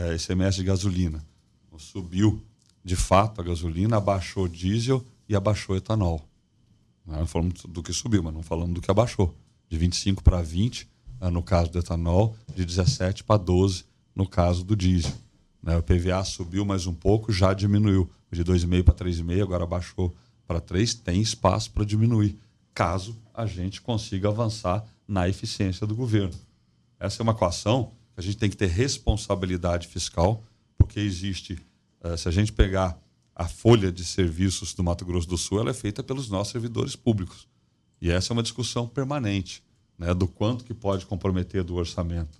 é, ICMS de gasolina. Subiu de fato a gasolina, abaixou o diesel e abaixou o etanol. Não falamos do que subiu, mas não falamos do que abaixou. De 25 para 20 né, no caso do etanol, de 17 para 12 no caso do diesel. Né? O PVA subiu mais um pouco, já diminuiu. De 2,5 para 3,5, agora baixou para 3, tem espaço para diminuir, caso a gente consiga avançar na eficiência do governo. Essa é uma equação a gente tem que ter responsabilidade fiscal, porque existe, uh, se a gente pegar a folha de serviços do Mato Grosso do Sul, ela é feita pelos nossos servidores públicos. E essa é uma discussão permanente, né, do quanto que pode comprometer do orçamento.